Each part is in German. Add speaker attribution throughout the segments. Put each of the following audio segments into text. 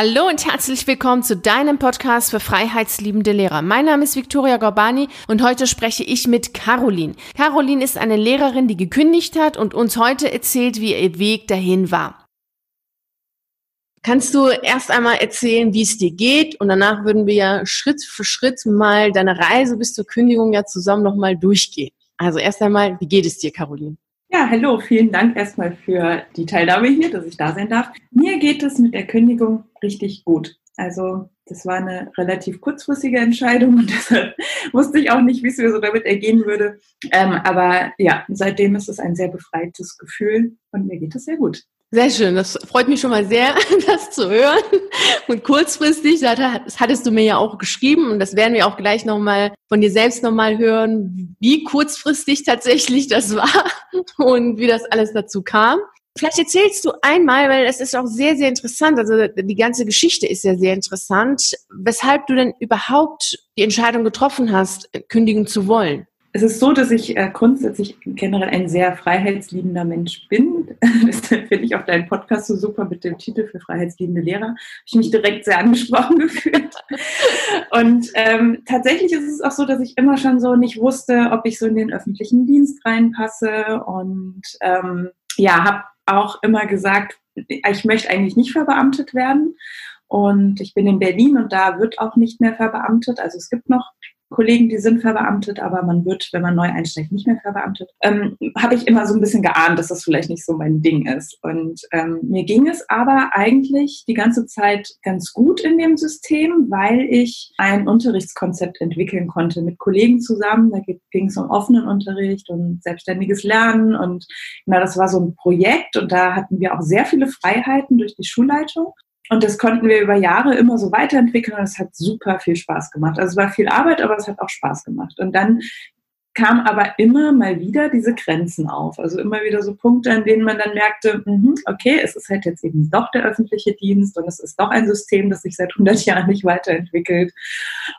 Speaker 1: Hallo und herzlich willkommen zu deinem Podcast für freiheitsliebende Lehrer. Mein Name ist Viktoria Gorbani und heute spreche ich mit Caroline. Caroline ist eine Lehrerin, die gekündigt hat und uns heute erzählt, wie ihr Weg dahin war. Kannst du erst einmal erzählen, wie es dir geht und danach würden wir ja Schritt für Schritt mal deine Reise bis zur Kündigung ja zusammen nochmal durchgehen. Also erst einmal, wie geht es dir, Caroline?
Speaker 2: Ja, hallo, vielen Dank erstmal für die Teilnahme hier, dass ich da sein darf. Mir geht es mit der Kündigung richtig gut. Also das war eine relativ kurzfristige Entscheidung und deshalb wusste ich auch nicht, wie es mir so damit ergehen würde. Ähm, aber ja, seitdem ist es ein sehr befreites Gefühl und mir geht es sehr gut.
Speaker 1: Sehr schön, das freut mich schon mal sehr, das zu hören. Und kurzfristig, das hattest du mir ja auch geschrieben und das werden wir auch gleich nochmal von dir selbst nochmal hören, wie kurzfristig tatsächlich das war und wie das alles dazu kam. Vielleicht erzählst du einmal, weil es ist auch sehr, sehr interessant, also die ganze Geschichte ist ja sehr interessant, weshalb du denn überhaupt die Entscheidung getroffen hast, kündigen zu wollen.
Speaker 2: Es ist so, dass ich äh, grundsätzlich generell ein sehr freiheitsliebender Mensch bin. Deshalb finde ich auch deinen Podcast so super mit dem Titel für freiheitsliebende Lehrer. Habe ich mich direkt sehr angesprochen gefühlt. Und ähm, tatsächlich ist es auch so, dass ich immer schon so nicht wusste, ob ich so in den öffentlichen Dienst reinpasse. Und ähm, ja, habe auch immer gesagt, ich möchte eigentlich nicht verbeamtet werden. Und ich bin in Berlin und da wird auch nicht mehr verbeamtet. Also es gibt noch Kollegen, die sind verbeamtet, aber man wird, wenn man neu einsteigt, nicht mehr verbeamtet. Ähm, Habe ich immer so ein bisschen geahnt, dass das vielleicht nicht so mein Ding ist. Und ähm, mir ging es aber eigentlich die ganze Zeit ganz gut in dem System, weil ich ein Unterrichtskonzept entwickeln konnte mit Kollegen zusammen. Da ging es um offenen Unterricht und selbstständiges Lernen. Und genau, das war so ein Projekt und da hatten wir auch sehr viele Freiheiten durch die Schulleitung. Und das konnten wir über Jahre immer so weiterentwickeln und es hat super viel Spaß gemacht. Also es war viel Arbeit, aber es hat auch Spaß gemacht. Und dann kam aber immer mal wieder diese Grenzen auf. Also immer wieder so Punkte, an denen man dann merkte, mh, okay, es ist halt jetzt eben doch der öffentliche Dienst und es ist doch ein System, das sich seit 100 Jahren nicht weiterentwickelt.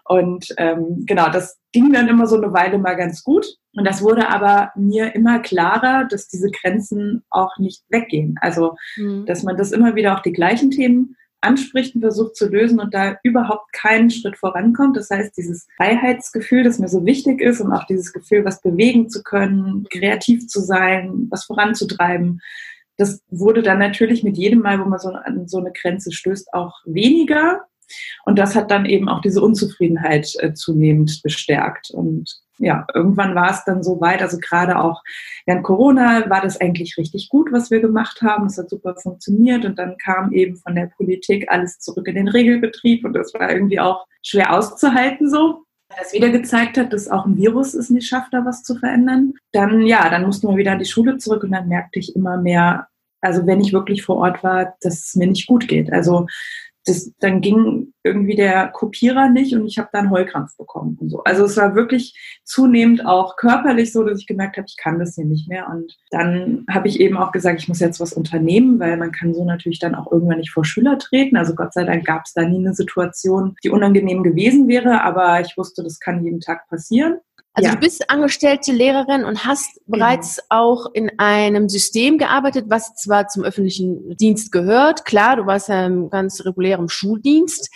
Speaker 2: Und ähm, genau, das ging dann immer so eine Weile mal ganz gut. Und das wurde aber mir immer klarer, dass diese Grenzen auch nicht weggehen. Also, mhm. dass man das immer wieder auch die gleichen Themen anspricht und versucht zu lösen und da überhaupt keinen Schritt vorankommt. Das heißt, dieses Freiheitsgefühl, das mir so wichtig ist und auch dieses Gefühl, was bewegen zu können, kreativ zu sein, was voranzutreiben, das wurde dann natürlich mit jedem Mal, wo man so an so eine Grenze stößt, auch weniger. Und das hat dann eben auch diese Unzufriedenheit äh, zunehmend bestärkt. Und ja, irgendwann war es dann so weit, also gerade auch während Corona war das eigentlich richtig gut, was wir gemacht haben. Es hat super funktioniert und dann kam eben von der Politik alles zurück in den Regelbetrieb und das war irgendwie auch schwer auszuhalten so. Das wieder gezeigt hat, dass auch ein Virus es nicht schafft, da was zu verändern. Dann, ja, dann mussten wir wieder an die Schule zurück und dann merkte ich immer mehr, also wenn ich wirklich vor Ort war, dass es mir nicht gut geht. Also das, dann ging irgendwie der Kopierer nicht und ich habe dann Heulkrampf bekommen und so. Also es war wirklich zunehmend auch körperlich so, dass ich gemerkt habe, ich kann das hier nicht mehr. Und dann habe ich eben auch gesagt, ich muss jetzt was unternehmen, weil man kann so natürlich dann auch irgendwann nicht vor Schüler treten. Also Gott sei Dank gab es da nie eine Situation, die unangenehm gewesen wäre, aber ich wusste, das kann jeden Tag passieren.
Speaker 1: Also ja. du bist angestellte Lehrerin und hast genau. bereits auch in einem System gearbeitet, was zwar zum öffentlichen Dienst gehört. Klar, du warst ja im ganz regulären Schuldienst,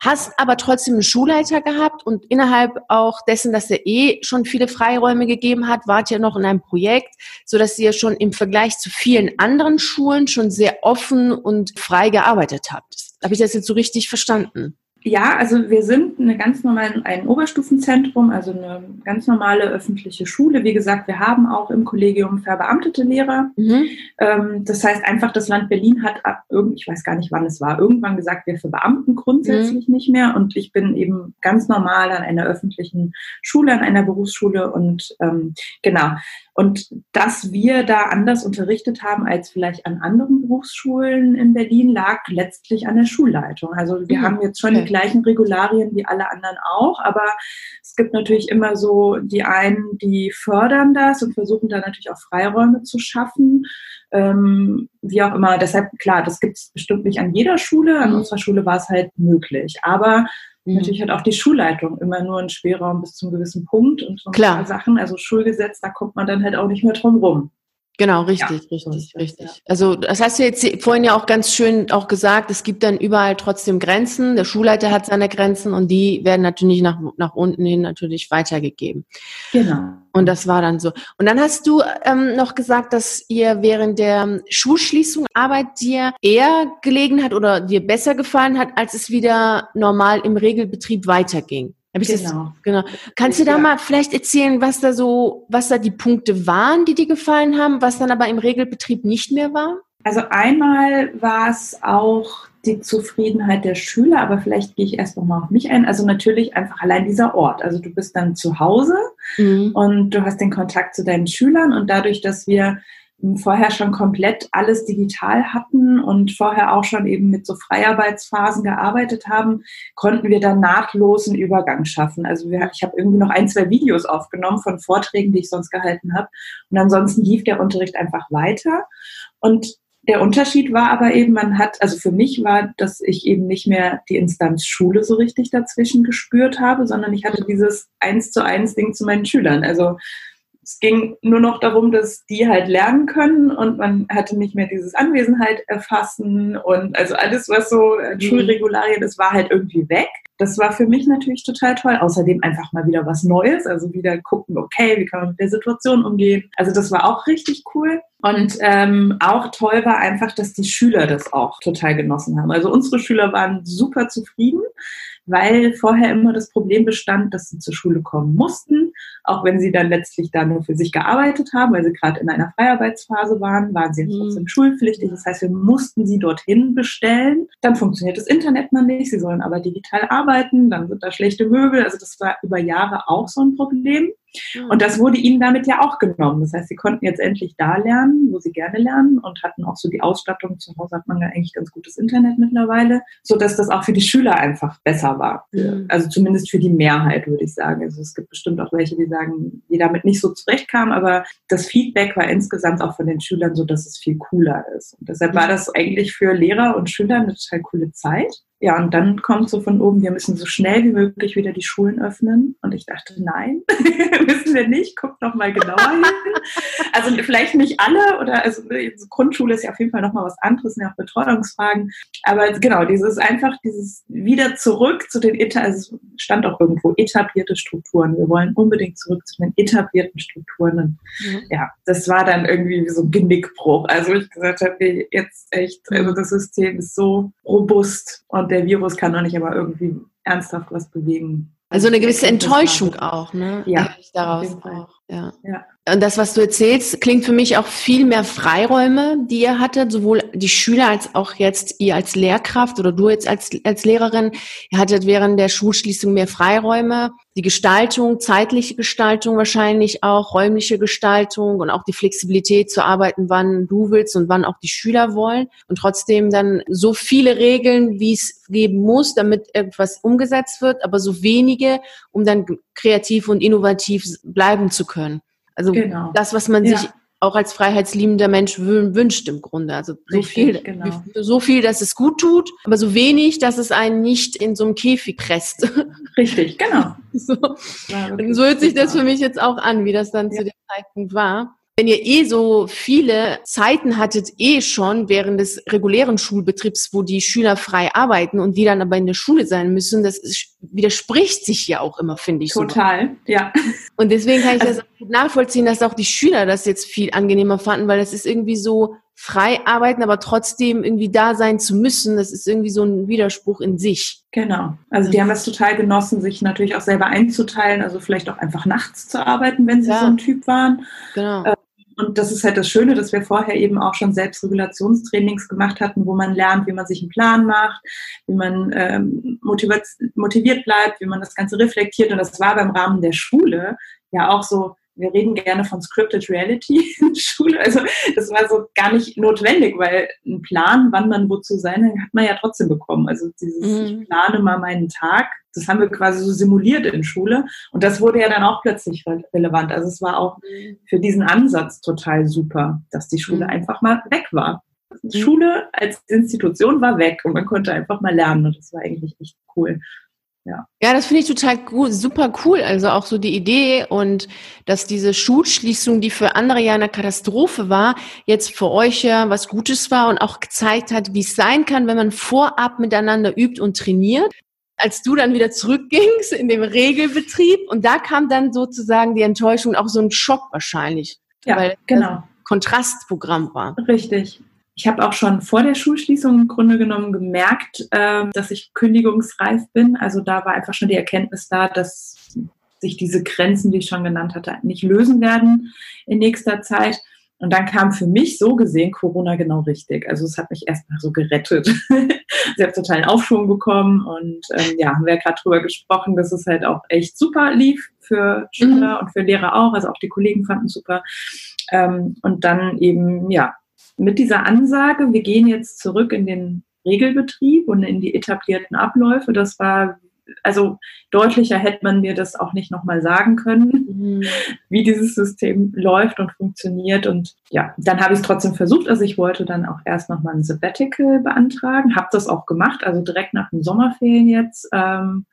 Speaker 1: hast aber trotzdem einen Schulleiter gehabt und innerhalb auch dessen, dass er eh schon viele Freiräume gegeben hat, wart ihr noch in einem Projekt, so dass ihr schon im Vergleich zu vielen anderen Schulen schon sehr offen und frei gearbeitet habt. Habe ich das jetzt so richtig verstanden?
Speaker 2: Ja, also wir sind eine ganz normale, ein Oberstufenzentrum, also eine ganz normale öffentliche Schule. Wie gesagt, wir haben auch im Kollegium verbeamtete Lehrer. Mhm. Ähm, das heißt einfach, das Land Berlin hat ab irgend, ich weiß gar nicht, wann es war, irgendwann gesagt, wir verbeamten grundsätzlich mhm. nicht mehr. Und ich bin eben ganz normal an einer öffentlichen Schule, an einer Berufsschule und ähm, genau. Und dass wir da anders unterrichtet haben als vielleicht an anderen Berufsschulen in Berlin, lag letztlich an der Schulleitung. Also wir mhm. haben jetzt schon okay. die gleichen Regularien wie alle anderen auch, aber es gibt natürlich immer so die einen, die fördern das und versuchen da natürlich auch Freiräume zu schaffen. Ähm, wie auch immer. Deshalb, klar, das gibt es bestimmt nicht an jeder Schule. An mhm. unserer Schule war es halt möglich. Aber. Natürlich hat auch die Schulleitung immer nur einen Spielraum bis zum gewissen Punkt und so ein Klar. paar Sachen. Also Schulgesetz, da kommt man dann halt auch nicht mehr drum rum.
Speaker 1: Genau, richtig, ja, richtig, so richtig. Ja. Also das hast du jetzt vorhin ja auch ganz schön auch gesagt, es gibt dann überall trotzdem Grenzen. Der Schulleiter hat seine Grenzen und die werden natürlich nach, nach unten hin natürlich weitergegeben. Genau. Und das war dann so. Und dann hast du ähm, noch gesagt, dass ihr während der Schulschließung Arbeit dir eher gelegen hat oder dir besser gefallen hat, als es wieder normal im Regelbetrieb weiterging. Genau. Das, genau. Kannst du da ja. mal vielleicht erzählen, was da so, was da die Punkte waren, die dir gefallen haben, was dann aber im Regelbetrieb nicht mehr war?
Speaker 2: Also einmal war es auch die Zufriedenheit der Schüler, aber vielleicht gehe ich erst noch mal auf mich ein. Also natürlich einfach allein dieser Ort. Also du bist dann zu Hause mhm. und du hast den Kontakt zu deinen Schülern und dadurch, dass wir vorher schon komplett alles digital hatten und vorher auch schon eben mit so Freiarbeitsphasen gearbeitet haben, konnten wir dann nahtlosen Übergang schaffen. Also wir, ich habe irgendwie noch ein, zwei Videos aufgenommen von Vorträgen, die ich sonst gehalten habe. Und ansonsten lief der Unterricht einfach weiter. Und der Unterschied war aber eben, man hat, also für mich war, dass ich eben nicht mehr die Instanz Schule so richtig dazwischen gespürt habe, sondern ich hatte dieses eins zu eins Ding zu meinen Schülern. Also es ging nur noch darum, dass die halt lernen können und man hatte nicht mehr dieses Anwesenheit erfassen und also alles, was so äh, mhm. Schulregularien, das war halt irgendwie weg. Das war für mich natürlich total toll. Außerdem einfach mal wieder was Neues, also wieder gucken, okay, wie kann man mit der Situation umgehen. Also das war auch richtig cool. Und ähm, auch toll war einfach, dass die Schüler das auch total genossen haben. Also unsere Schüler waren super zufrieden weil vorher immer das Problem bestand, dass sie zur Schule kommen mussten, auch wenn sie dann letztlich da nur für sich gearbeitet haben, weil sie gerade in einer Freiarbeitsphase waren, waren sie mhm. trotzdem schulpflichtig. Das heißt, wir mussten sie dorthin bestellen. Dann funktioniert das Internet mal nicht, sie sollen aber digital arbeiten, dann sind da schlechte Möbel. Also das war über Jahre auch so ein Problem. Mhm. Und das wurde ihnen damit ja auch genommen. Das heißt, sie konnten jetzt endlich da lernen, wo sie gerne lernen und hatten auch so die Ausstattung. Zu Hause hat man ja eigentlich ganz gutes Internet mittlerweile, so dass das auch für die Schüler einfach besser war. Mhm. Also zumindest für die Mehrheit, würde ich sagen. Also es gibt bestimmt auch welche, die sagen, die damit nicht so zurechtkam, aber das Feedback war insgesamt auch von den Schülern so, dass es viel cooler ist. Und deshalb war das eigentlich für Lehrer und Schüler eine total coole Zeit. Ja, und dann kommt so von oben, wir müssen so schnell wie möglich wieder die Schulen öffnen. Und ich dachte, nein, müssen wir nicht. Guckt noch mal genauer hin. Also vielleicht nicht alle oder also Grundschule ist ja auf jeden Fall noch mal was anderes, sind ja auch Betreuungsfragen. Aber genau, dieses einfach dieses wieder zurück zu den also es stand auch irgendwo etablierte Strukturen. Wir wollen unbedingt zurück zu den etablierten Strukturen. Mhm. ja, das war dann irgendwie wie so ein Genickbruch. Also ich gesagt habe, jetzt echt, also das System ist so robust und der Virus kann doch nicht aber irgendwie ernsthaft was bewegen.
Speaker 1: Also eine gewisse Enttäuschung auch, ne?
Speaker 2: Ja.
Speaker 1: Daraus auch. Ja. ja. Und das, was du erzählst, klingt für mich auch viel mehr Freiräume, die ihr hattet, sowohl die Schüler als auch jetzt ihr als Lehrkraft oder du jetzt als, als Lehrerin. Ihr hattet während der Schulschließung mehr Freiräume. Die Gestaltung, zeitliche Gestaltung wahrscheinlich auch, räumliche Gestaltung und auch die Flexibilität zu arbeiten, wann du willst und wann auch die Schüler wollen. Und trotzdem dann so viele Regeln, wie es geben muss, damit etwas umgesetzt wird, aber so wenige, um dann kreativ und innovativ bleiben zu können. Also genau. das, was man ja. sich auch als freiheitsliebender Mensch wünscht im Grunde. Also so Richtig, viel, genau. so viel, dass es gut tut, aber so wenig, dass es einen nicht in so einem Käfig presst.
Speaker 2: Richtig, genau.
Speaker 1: so, so hört sich das für mich jetzt auch an, wie das dann ja. zu dem Zeitpunkt war wenn ihr eh so viele Zeiten hattet, eh schon während des regulären Schulbetriebs, wo die Schüler frei arbeiten und die dann aber in der Schule sein müssen, das ist, widerspricht sich ja auch immer, finde ich.
Speaker 2: Total, so. ja.
Speaker 1: Und deswegen kann ich also, das gut nachvollziehen, dass auch die Schüler das jetzt viel angenehmer fanden, weil das ist irgendwie so frei arbeiten, aber trotzdem irgendwie da sein zu müssen, das ist irgendwie so ein Widerspruch in sich.
Speaker 2: Genau. Also die haben es total genossen, sich natürlich auch selber einzuteilen, also vielleicht auch einfach nachts zu arbeiten, wenn sie ja. so ein Typ waren. Genau. Äh, das ist halt das Schöne, dass wir vorher eben auch schon Selbstregulationstrainings gemacht hatten, wo man lernt, wie man sich einen Plan macht, wie man ähm, motiviert, motiviert bleibt, wie man das Ganze reflektiert. Und das war beim Rahmen der Schule ja auch so wir reden gerne von Scripted Reality in der Schule. Also das war so gar nicht notwendig, weil ein Plan, wann man wozu sein, hat man ja trotzdem bekommen. Also dieses, mhm. ich plane mal meinen Tag, das haben wir quasi so simuliert in Schule. Und das wurde ja dann auch plötzlich relevant. Also es war auch mhm. für diesen Ansatz total super, dass die Schule mhm. einfach mal weg war. Die mhm. Schule als Institution war weg und man konnte einfach mal lernen und das war eigentlich echt cool. Ja,
Speaker 1: ja das finde ich total cool, super cool. Also auch so die Idee und dass diese Schulschließung, die für andere ja eine Katastrophe war, jetzt für euch ja was Gutes war und auch gezeigt hat, wie es sein kann, wenn man vorab miteinander übt und trainiert als du dann wieder zurückgingst in den Regelbetrieb und da kam dann sozusagen die Enttäuschung, auch so ein Schock wahrscheinlich.
Speaker 2: Ja, weil genau.
Speaker 1: Kontrastprogramm war.
Speaker 2: Richtig. Ich habe auch schon vor der Schulschließung im Grunde genommen gemerkt, äh, dass ich kündigungsreif bin. Also da war einfach schon die Erkenntnis da, dass sich diese Grenzen, die ich schon genannt hatte, nicht lösen werden in nächster Zeit. Und dann kam für mich so gesehen Corona genau richtig. Also es hat mich erstmal so gerettet. Sie hat total einen Aufschwung bekommen und ähm, ja, haben wir ja gerade drüber gesprochen, dass es halt auch echt super lief für Schüler mhm. und für Lehrer auch. Also auch die Kollegen fanden es super. Ähm, und dann eben, ja, mit dieser Ansage, wir gehen jetzt zurück in den Regelbetrieb und in die etablierten Abläufe. Das war also deutlicher hätte man mir das auch nicht nochmal sagen können, mhm. wie dieses System läuft und funktioniert. Und ja, dann habe ich es trotzdem versucht. Also ich wollte dann auch erst nochmal ein Sabbatical beantragen, habe das auch gemacht, also direkt nach den Sommerferien jetzt. Ähm,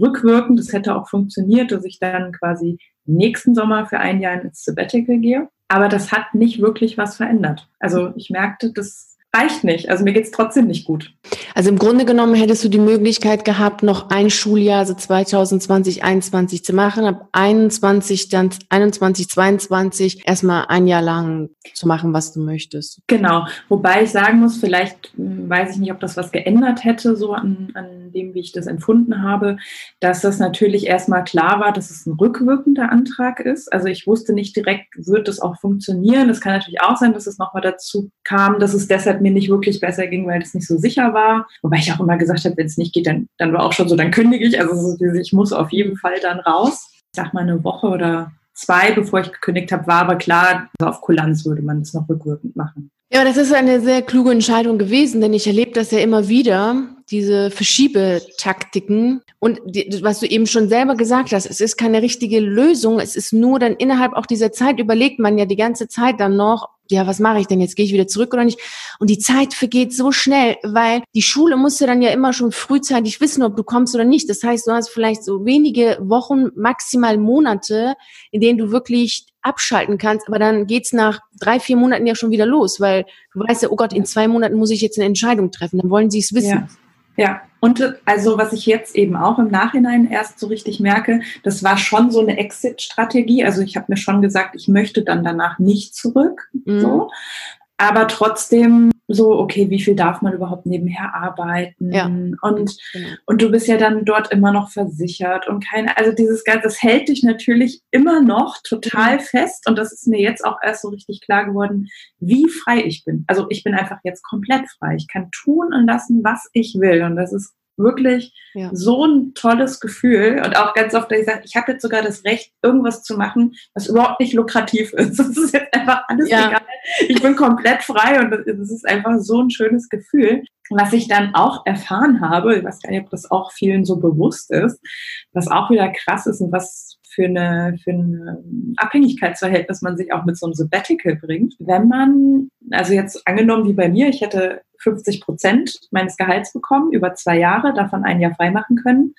Speaker 2: rückwirkend, das hätte auch funktioniert, dass ich dann quasi nächsten Sommer für ein Jahr ins Sabbatical gehe. Aber das hat nicht wirklich was verändert. Also ich merkte, das reicht nicht. Also mir geht es trotzdem nicht gut.
Speaker 1: Also im Grunde genommen hättest du die Möglichkeit gehabt, noch ein Schuljahr, also 2020, 2021 zu machen, ab 21, dann 21, 22 erstmal ein Jahr lang zu machen, was du möchtest.
Speaker 2: Genau. Wobei ich sagen muss, vielleicht hm, weiß ich nicht, ob das was geändert hätte, so an, an dem, wie ich das empfunden habe, dass das natürlich erstmal klar war, dass es ein rückwirkender Antrag ist. Also ich wusste nicht direkt, wird das auch funktionieren. Es kann natürlich auch sein, dass es nochmal dazu kam, dass es deshalb mir nicht wirklich besser ging, weil es nicht so sicher war. Wobei ich auch immer gesagt habe, wenn es nicht geht, dann, dann war auch schon so, dann kündige ich. Also ich muss auf jeden Fall dann raus. Ich sag mal eine Woche oder zwei, bevor ich gekündigt habe, war aber klar, also auf Kulanz würde man es noch rückwirkend machen.
Speaker 1: Ja, das ist eine sehr kluge Entscheidung gewesen, denn ich erlebe das ja immer wieder, diese Verschiebetaktiken. Und die, was du eben schon selber gesagt hast, es ist keine richtige Lösung. Es ist nur dann innerhalb auch dieser Zeit überlegt man ja die ganze Zeit dann noch, ja, was mache ich denn jetzt? Gehe ich wieder zurück oder nicht? Und die Zeit vergeht so schnell, weil die Schule musste dann ja immer schon frühzeitig wissen, ob du kommst oder nicht. Das heißt, du hast vielleicht so wenige Wochen, maximal Monate, in denen du wirklich abschalten kannst, aber dann geht's nach drei, vier Monaten ja schon wieder los, weil du weißt ja, oh Gott, in zwei Monaten muss ich jetzt eine Entscheidung treffen, dann wollen sie es wissen.
Speaker 2: Ja. Ja, und also was ich jetzt eben auch im Nachhinein erst so richtig merke, das war schon so eine Exit-Strategie. Also ich habe mir schon gesagt, ich möchte dann danach nicht zurück. Mhm. So aber trotzdem so, okay, wie viel darf man überhaupt nebenher arbeiten? Ja. Und, genau. und du bist ja dann dort immer noch versichert und keine, also dieses Ganze, das hält dich natürlich immer noch total mhm. fest und das ist mir jetzt auch erst so richtig klar geworden, wie frei ich bin. Also ich bin einfach jetzt komplett frei. Ich kann tun und lassen, was ich will und das ist wirklich ja. so ein tolles Gefühl und auch ganz oft, dass ich sage, ich habe jetzt sogar das Recht, irgendwas zu machen, was überhaupt nicht lukrativ ist. Das ist jetzt einfach alles ja. egal. Ich bin komplett frei und es ist einfach so ein schönes Gefühl. Was ich dann auch erfahren habe, ich weiß gar nicht, ob das auch vielen so bewusst ist, was auch wieder krass ist und was für eine, für ein Abhängigkeitsverhältnis man sich auch mit so einem Sabbatical bringt. Wenn man, also jetzt angenommen wie bei mir, ich hätte 50 Prozent meines Gehalts bekommen über zwei Jahre, davon ein Jahr freimachen können.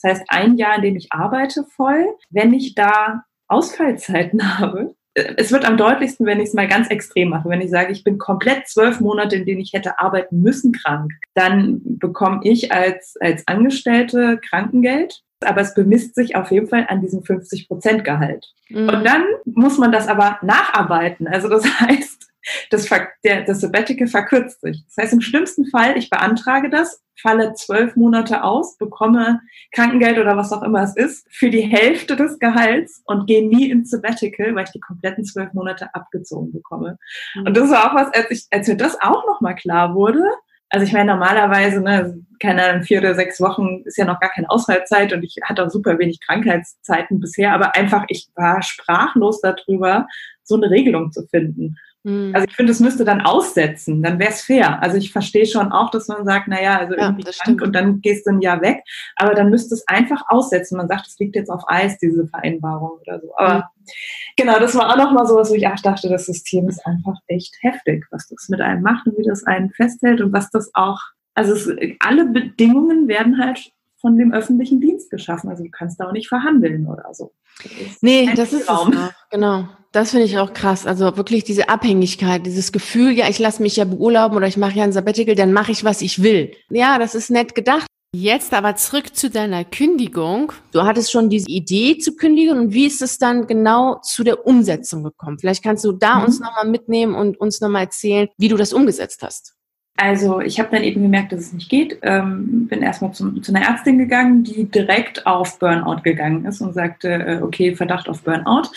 Speaker 2: Das heißt, ein Jahr, in dem ich arbeite voll. Wenn ich da Ausfallzeiten habe, es wird am deutlichsten, wenn ich es mal ganz extrem mache. Wenn ich sage, ich bin komplett zwölf Monate, in denen ich hätte arbeiten müssen, krank, dann bekomme ich als, als Angestellte Krankengeld aber es bemisst sich auf jeden Fall an diesem 50 Prozent Gehalt. Mhm. Und dann muss man das aber nacharbeiten. Also das heißt, das, der, das Sabbatical verkürzt sich. Das heißt, im schlimmsten Fall, ich beantrage das, falle zwölf Monate aus, bekomme Krankengeld oder was auch immer es ist, für die Hälfte des Gehalts und gehe nie ins Sabbatical, weil ich die kompletten zwölf Monate abgezogen bekomme. Mhm. Und das war auch was, als, ich, als mir das auch nochmal klar wurde, also ich meine, normalerweise, ne, keine Ahnung, vier oder sechs Wochen ist ja noch gar keine Ausfallzeit und ich hatte auch super wenig Krankheitszeiten bisher, aber einfach, ich war sprachlos darüber, so eine Regelung zu finden. Mhm. Also ich finde, es müsste dann aussetzen, dann wäre es fair. Also ich verstehe schon auch, dass man sagt, naja, also irgendwie ja, krank und dann gehst du ein Jahr weg, aber dann müsste es einfach aussetzen. Man sagt, es liegt jetzt auf Eis, diese Vereinbarung oder so. Aber mhm. genau, das war auch nochmal so was, wo ich auch dachte, das System ist einfach echt heftig, was das mit einem macht und wie das einen festhält und was das auch, also es, alle Bedingungen werden halt von dem öffentlichen Dienst geschaffen. Also du kannst da auch nicht verhandeln oder so.
Speaker 1: Das nee, das ist es. Genau. Das finde ich auch krass. Also wirklich diese Abhängigkeit, dieses Gefühl, ja, ich lasse mich ja beurlauben oder ich mache ja ein Sabbatical, dann mache ich, was ich will. Ja, das ist nett gedacht. Jetzt aber zurück zu deiner Kündigung. Du hattest schon diese Idee zu kündigen und wie ist es dann genau zu der Umsetzung gekommen? Vielleicht kannst du da mhm. uns nochmal mitnehmen und uns nochmal erzählen, wie du das umgesetzt hast.
Speaker 2: Also ich habe dann eben gemerkt, dass es nicht geht. Ähm, bin erstmal zum, zu einer Ärztin gegangen, die direkt auf Burnout gegangen ist und sagte, äh, okay, Verdacht auf Burnout,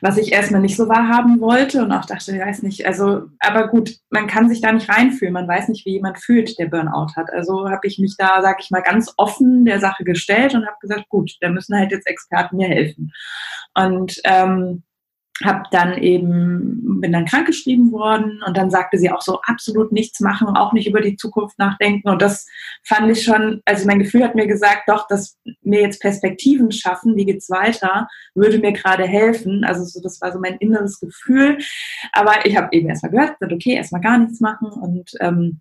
Speaker 2: was ich erstmal nicht so wahrhaben wollte und auch dachte, ich weiß nicht, also, aber gut, man kann sich da nicht reinfühlen, man weiß nicht, wie jemand fühlt, der Burnout hat. Also habe ich mich da, sag ich mal, ganz offen der Sache gestellt und habe gesagt, gut, da müssen halt jetzt Experten mir helfen. Und ähm, habe dann eben, bin dann krankgeschrieben worden und dann sagte sie auch so, absolut nichts machen, auch nicht über die Zukunft nachdenken. Und das fand ich schon, also mein Gefühl hat mir gesagt, doch, dass mir jetzt Perspektiven schaffen, wie geht's weiter, würde mir gerade helfen. Also so, das war so mein inneres Gefühl. Aber ich habe eben erstmal gehört, okay, erstmal gar nichts machen und ähm,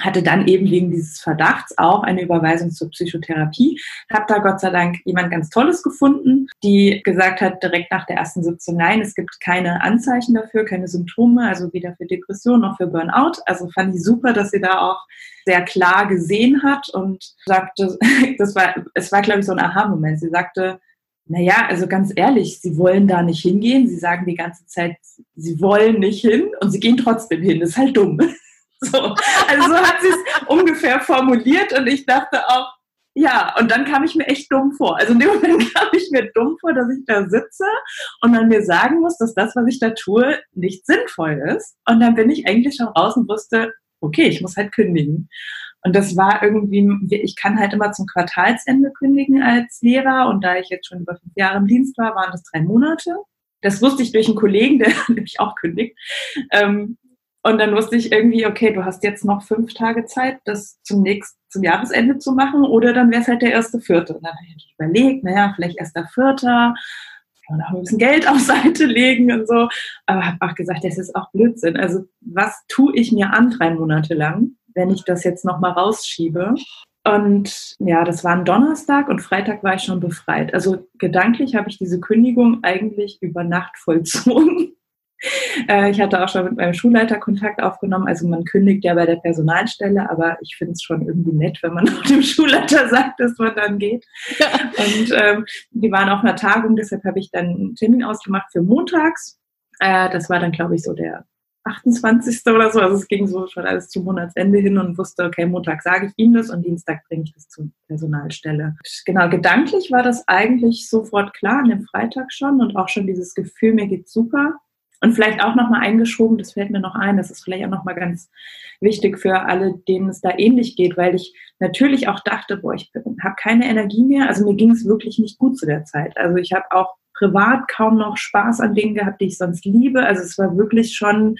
Speaker 2: hatte dann eben wegen dieses Verdachts auch eine Überweisung zur Psychotherapie. Habe da Gott sei Dank jemand ganz Tolles gefunden, die gesagt hat direkt nach der ersten Sitzung, nein, es gibt keine Anzeichen dafür, keine Symptome, also weder für Depression noch für Burnout. Also fand ich super, dass sie da auch sehr klar gesehen hat und sagte, das war, es war glaube ich so ein Aha-Moment. Sie sagte, naja, also ganz ehrlich, sie wollen da nicht hingehen. Sie sagen die ganze Zeit, sie wollen nicht hin und sie gehen trotzdem hin. Das ist halt dumm. So, also so hat sie es ungefähr formuliert und ich dachte auch, ja, und dann kam ich mir echt dumm vor. Also in dem Moment kam ich mir dumm vor, dass ich da sitze und dann mir sagen muss, dass das, was ich da tue, nicht sinnvoll ist. Und dann bin ich eigentlich schon raus und wusste, okay, ich muss halt kündigen. Und das war irgendwie, ich kann halt immer zum Quartalsende kündigen als Lehrer. Und da ich jetzt schon über fünf Jahre im Dienst war, waren das drei Monate. Das wusste ich durch einen Kollegen, der nämlich auch kündigt. Ähm, und dann wusste ich irgendwie, okay, du hast jetzt noch fünf Tage Zeit, das zum nächsten, zum Jahresende zu machen, oder dann wäre es halt der erste Vierte. Und dann habe ich überlegt, naja, vielleicht erster Vierter, kann auch ein bisschen Geld auf Seite legen und so. Aber habe auch gesagt, das ist auch Blödsinn. Also was tue ich mir an drei Monate lang, wenn ich das jetzt nochmal rausschiebe? Und ja, das war ein Donnerstag und Freitag war ich schon befreit. Also gedanklich habe ich diese Kündigung eigentlich über Nacht vollzogen. Äh, ich hatte auch schon mit meinem Schulleiter Kontakt aufgenommen. Also man kündigt ja bei der Personalstelle, aber ich finde es schon irgendwie nett, wenn man dem Schulleiter sagt, dass man dann geht. Und ähm, die waren auf einer Tagung, deshalb habe ich dann einen Termin ausgemacht für montags. Äh, das war dann, glaube ich, so der 28. oder so. Also es ging so schon alles zum Monatsende hin und wusste, okay, Montag sage ich ihm das und Dienstag bringe ich das zur Personalstelle. Genau, gedanklich war das eigentlich sofort klar an dem Freitag schon und auch schon dieses Gefühl, mir geht's super. Und vielleicht auch nochmal eingeschoben, das fällt mir noch ein, das ist vielleicht auch nochmal ganz wichtig für alle, denen es da ähnlich geht, weil ich natürlich auch dachte, boah, ich habe keine Energie mehr. Also mir ging es wirklich nicht gut zu der Zeit. Also ich habe auch privat kaum noch Spaß an Dingen gehabt, die ich sonst liebe. Also es war wirklich schon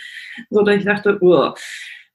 Speaker 2: so, dass ich dachte, Uah.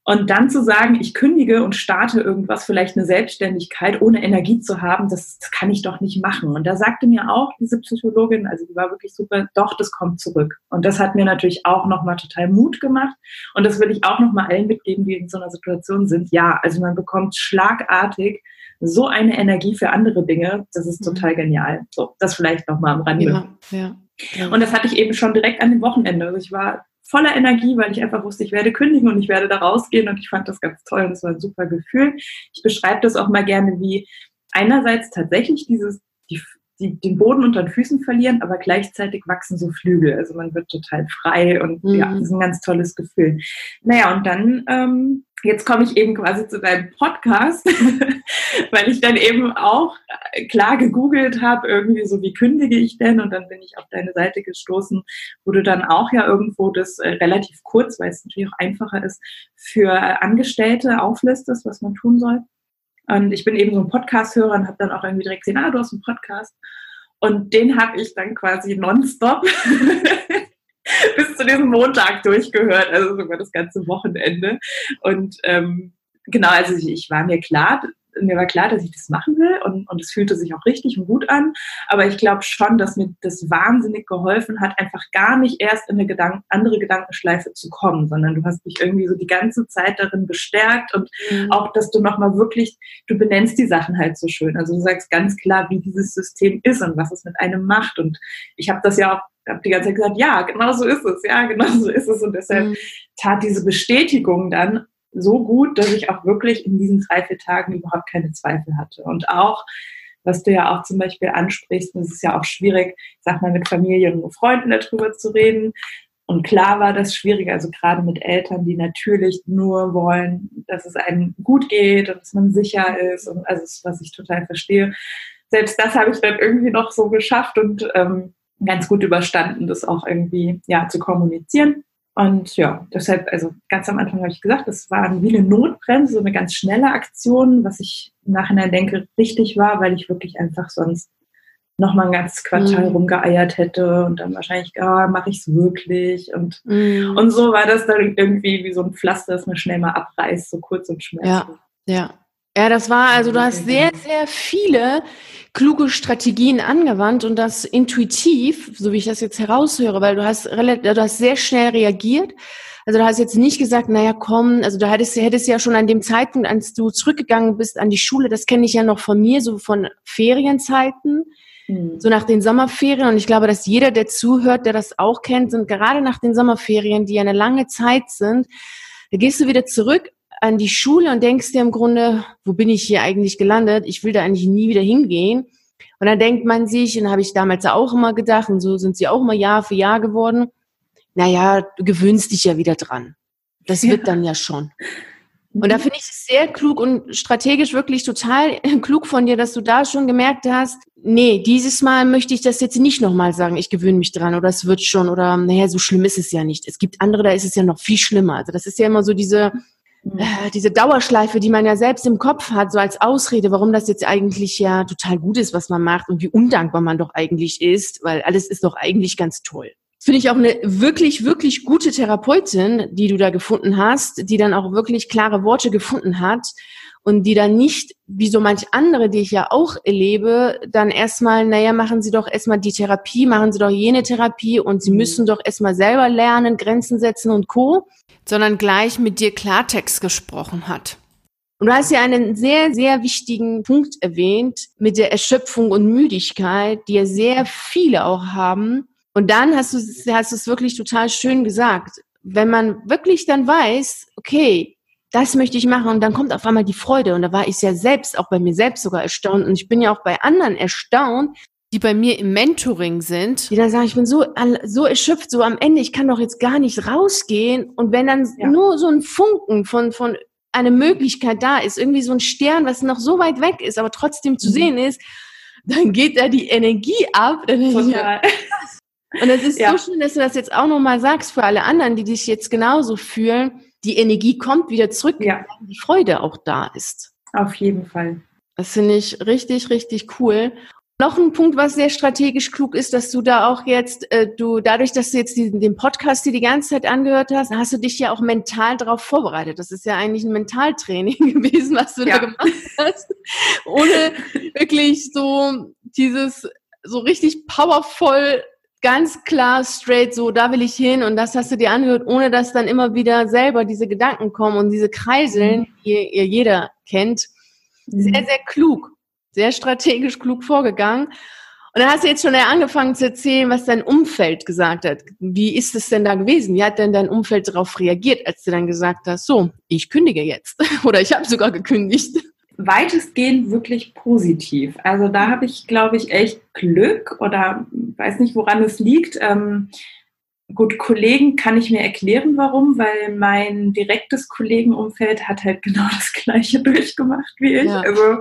Speaker 2: Und dann zu sagen, ich kündige und starte irgendwas, vielleicht eine Selbstständigkeit, ohne Energie zu haben, das, das, kann ich doch nicht machen. Und da sagte mir auch diese Psychologin, also die war wirklich super, doch, das kommt zurück. Und das hat mir natürlich auch nochmal total Mut gemacht. Und das will ich auch nochmal allen mitgeben, die in so einer Situation sind. Ja, also man bekommt schlagartig so eine Energie für andere Dinge. Das ist mhm. total genial. So, das vielleicht nochmal am Rande. Ja, ja. Ja. Und das hatte ich eben schon direkt an dem Wochenende. Also ich war voller Energie, weil ich einfach wusste, ich werde kündigen und ich werde da rausgehen und ich fand das ganz toll und das war ein super Gefühl. Ich beschreibe das auch mal gerne wie einerseits tatsächlich dieses, die, die, den Boden unter den Füßen verlieren, aber gleichzeitig wachsen so Flügel. Also man wird total frei und mhm. ja, das ist ein ganz tolles Gefühl. Naja, und dann ähm, jetzt komme ich eben quasi zu deinem Podcast, weil ich dann eben auch äh, klar gegoogelt habe, irgendwie so, wie kündige ich denn? Und dann bin ich auf deine Seite gestoßen, wo du dann auch ja irgendwo das äh, relativ kurz, weil es natürlich auch einfacher ist, für Angestellte auflistest, was man tun soll. Und ich bin eben so ein Podcast-Hörer und habe dann auch irgendwie direkt gesehen, ah, du hast einen Podcast. Und den habe ich dann quasi nonstop bis zu diesem Montag durchgehört, also sogar das ganze Wochenende. Und ähm, genau, also ich, ich war mir klar, mir war klar, dass ich das machen will und, und es fühlte sich auch richtig und gut an. Aber ich glaube schon, dass mir das wahnsinnig geholfen hat, einfach gar nicht erst in eine Gedank andere Gedankenschleife zu kommen, sondern du hast mich irgendwie so die ganze Zeit darin bestärkt und mhm. auch, dass du nochmal wirklich, du benennst die Sachen halt so schön. Also du sagst ganz klar, wie dieses System ist und was es mit einem macht. Und ich habe das ja auch habe die ganze Zeit gesagt, ja, genau so ist es, ja, genau so ist es. Und deshalb mhm. tat diese Bestätigung dann so gut, dass ich auch wirklich in diesen drei, vier Tagen überhaupt keine Zweifel hatte. Und auch, was du ja auch zum Beispiel ansprichst, es ist ja auch schwierig, sag mal, mit Familien und Freunden darüber zu reden. Und klar war das schwierig, also gerade mit Eltern, die natürlich nur wollen, dass es einem gut geht und dass man sicher ist und also was ich total verstehe. Selbst das habe ich dann irgendwie noch so geschafft und ähm, ganz gut überstanden, das auch irgendwie ja zu kommunizieren. Und ja, deshalb, also ganz am Anfang habe ich gesagt, das war wie eine Notbremse, so eine ganz schnelle Aktion, was ich im Nachhinein denke, richtig war, weil ich wirklich einfach sonst nochmal ein ganzes Quartal mhm. rumgeeiert hätte und dann wahrscheinlich, ah, mache ich es wirklich? Und, mhm. und so war das dann irgendwie wie so ein Pflaster, das man schnell mal abreißt, so kurz und schmerzlos.
Speaker 1: Ja, ja. Ja, das war, also du hast sehr, sehr viele kluge Strategien angewandt und das intuitiv, so wie ich das jetzt heraushöre, weil du hast relativ, du hast sehr schnell reagiert. Also du hast jetzt nicht gesagt, naja, komm, also du hättest, hättest ja schon an dem Zeitpunkt, als du zurückgegangen bist an die Schule, das kenne ich ja noch von mir, so von Ferienzeiten, hm. so nach den Sommerferien. Und ich glaube, dass jeder, der zuhört, der das auch kennt, sind gerade nach den Sommerferien, die ja eine lange Zeit sind, da gehst du wieder zurück an die Schule und denkst dir im Grunde, wo bin ich hier eigentlich gelandet? Ich will da eigentlich nie wieder hingehen. Und dann denkt man sich, und habe ich damals auch immer gedacht, und so sind sie auch immer Jahr für Jahr geworden, naja, du gewöhnst dich ja wieder dran. Das wird dann ja schon. Und da finde ich es sehr klug und strategisch wirklich total klug von dir, dass du da schon gemerkt hast, nee, dieses Mal möchte ich das jetzt nicht nochmal sagen, ich gewöhne mich dran oder es wird schon oder naja, so schlimm ist es ja nicht. Es gibt andere, da ist es ja noch viel schlimmer. Also das ist ja immer so diese, äh, diese Dauerschleife, die man ja selbst im Kopf hat, so als Ausrede, warum das jetzt eigentlich ja total gut ist, was man macht und wie undankbar man doch eigentlich ist, weil alles ist doch eigentlich ganz toll. Finde ich auch eine wirklich, wirklich gute Therapeutin, die du da gefunden hast, die dann auch wirklich klare Worte gefunden hat und die dann nicht, wie so manch andere, die ich ja auch erlebe, dann erstmal, naja, machen Sie doch erstmal die Therapie, machen Sie doch jene Therapie und Sie mhm. müssen doch erstmal selber lernen, Grenzen setzen und Co sondern gleich mit dir Klartext gesprochen hat. Und du hast ja einen sehr, sehr wichtigen Punkt erwähnt mit der Erschöpfung und Müdigkeit, die ja sehr viele auch haben. Und dann hast du, hast du es wirklich total schön gesagt. Wenn man wirklich dann weiß, okay, das möchte ich machen und dann kommt auf einmal die Freude. Und da war ich ja selbst, auch bei mir selbst sogar erstaunt. Und ich bin ja auch bei anderen erstaunt, die bei mir im Mentoring sind, die dann sagen, ich bin so, so erschöpft, so am Ende, ich kann doch jetzt gar nicht rausgehen. Und wenn dann ja. nur so ein Funken von, von einer Möglichkeit da ist, irgendwie so ein Stern, was noch so weit weg ist, aber trotzdem zu mhm. sehen ist, dann geht da die Energie ab. Total. Und es ist ja. so schön, dass du das jetzt auch nochmal sagst für alle anderen, die dich jetzt genauso fühlen. Die Energie kommt wieder zurück, ja. weil die Freude auch da ist.
Speaker 2: Auf jeden Fall.
Speaker 1: Das finde ich richtig, richtig cool. Noch ein Punkt, was sehr strategisch klug ist, dass du da auch jetzt, äh, du dadurch, dass du jetzt diesen, den Podcast dir die ganze Zeit angehört hast, hast du dich ja auch mental darauf vorbereitet. Das ist ja eigentlich ein Mentaltraining gewesen, was du ja. da gemacht hast, ohne wirklich so dieses so richtig powervoll, ganz klar, straight, so da will ich hin und das hast du dir angehört, ohne dass dann immer wieder selber diese Gedanken kommen und diese Kreiseln, mhm. die ihr jeder kennt. Sehr, mhm. sehr klug sehr strategisch klug vorgegangen. Und dann hast du jetzt schon angefangen zu erzählen, was dein Umfeld gesagt hat. Wie ist es denn da gewesen? Wie hat denn dein Umfeld darauf reagiert, als du dann gesagt hast, so, ich kündige jetzt oder ich habe sogar gekündigt?
Speaker 2: Weitestgehend wirklich positiv. Also da habe ich, glaube ich, echt Glück oder weiß nicht, woran es liegt. Ähm, Gut, Kollegen kann ich mir erklären, warum, weil mein direktes Kollegenumfeld hat halt genau das Gleiche durchgemacht wie ich. Ja. Also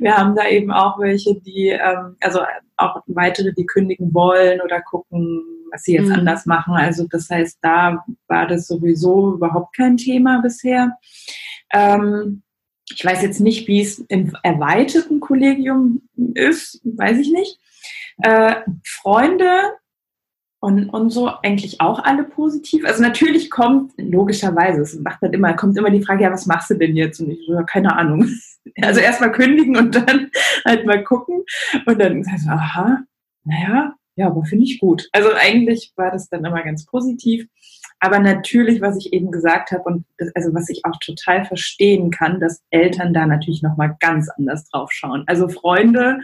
Speaker 2: wir haben da eben auch welche, die, ähm, also auch weitere, die kündigen wollen oder gucken, was sie jetzt mhm. anders machen. Also das heißt, da war das sowieso überhaupt kein Thema bisher. Ähm, ich weiß jetzt nicht, wie es im erweiterten Kollegium ist, weiß ich nicht. Äh, Freunde und, und so eigentlich auch alle positiv. Also natürlich kommt, logischerweise, es macht dann immer, kommt immer die Frage, ja, was machst du denn jetzt? Und ich so, keine Ahnung. Also erstmal kündigen und dann halt mal gucken. Und dann sagst du, aha, naja, ja, aber finde ich gut. Also eigentlich war das dann immer ganz positiv. Aber natürlich, was ich eben gesagt habe und das, also was ich auch total verstehen kann, dass Eltern da natürlich noch mal ganz anders drauf schauen. Also Freunde,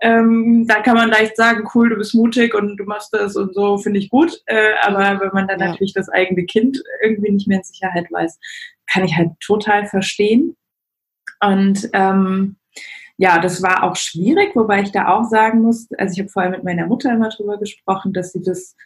Speaker 2: ähm, da kann man leicht sagen, cool, du bist mutig und du machst das und so, finde ich gut. Äh, aber wenn man dann ja. natürlich das eigene Kind irgendwie nicht mehr in Sicherheit weiß, kann ich halt total verstehen. Und ähm, ja, das war auch schwierig, wobei ich da auch sagen muss, also ich habe vorher mit meiner Mutter immer drüber gesprochen, dass sie das